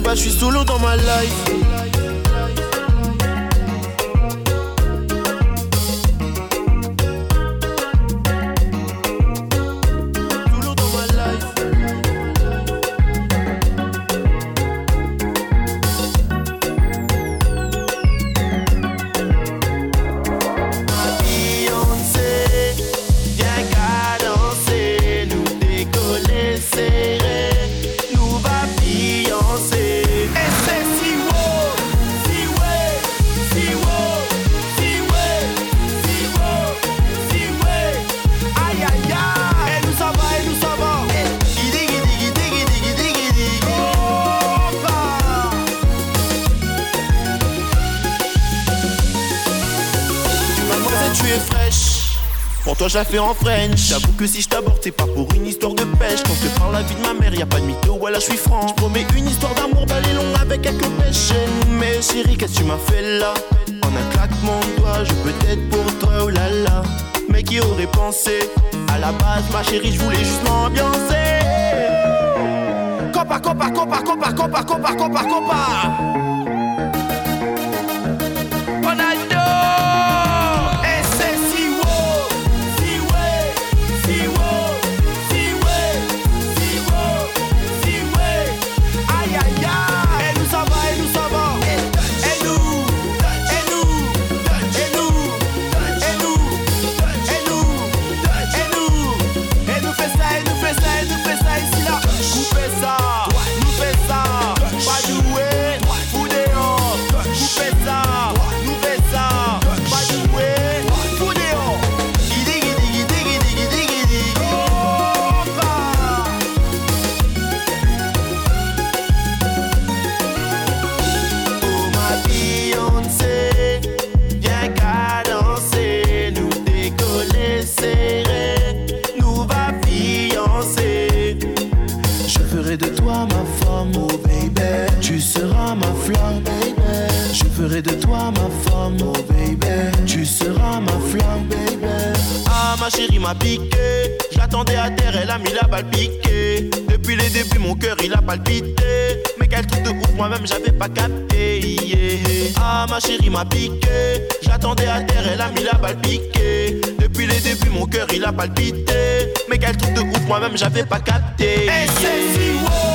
bas, je suis solo dans ma life. Toi je la fais en French. J'avoue que si je t'aborde, c'est pas pour une histoire de pêche. Quand je parle la vie de ma mère, y a pas de mytho, voilà, je suis franc. Je promets une histoire d'amour balai long avec quelques pêches. Mais chérie, qu'est-ce que tu m'as fait là? En un claquement de doigts, je peux être pour toi, oh là là. Mais qui aurait pensé? À la base, ma chérie, je voulais juste m'ambiancer. Copa, copa, copa, copa, copa, copa, copa, copa. De toi ma femme, oh baby. Tu seras ma flamme, baby. Ah, ma chérie m'a piqué. J'attendais à terre, elle a mis la balle piquée. Depuis les débuts, mon cœur il a palpité. Mais quel truc de ouf, moi-même j'avais pas capté. Ah, ma chérie m'a piqué. J'attendais à terre, elle a mis la balle piquée. Depuis les débuts, mon cœur il a palpité. Mais quel truc de ouf, moi-même j'avais pas capté. Yeah.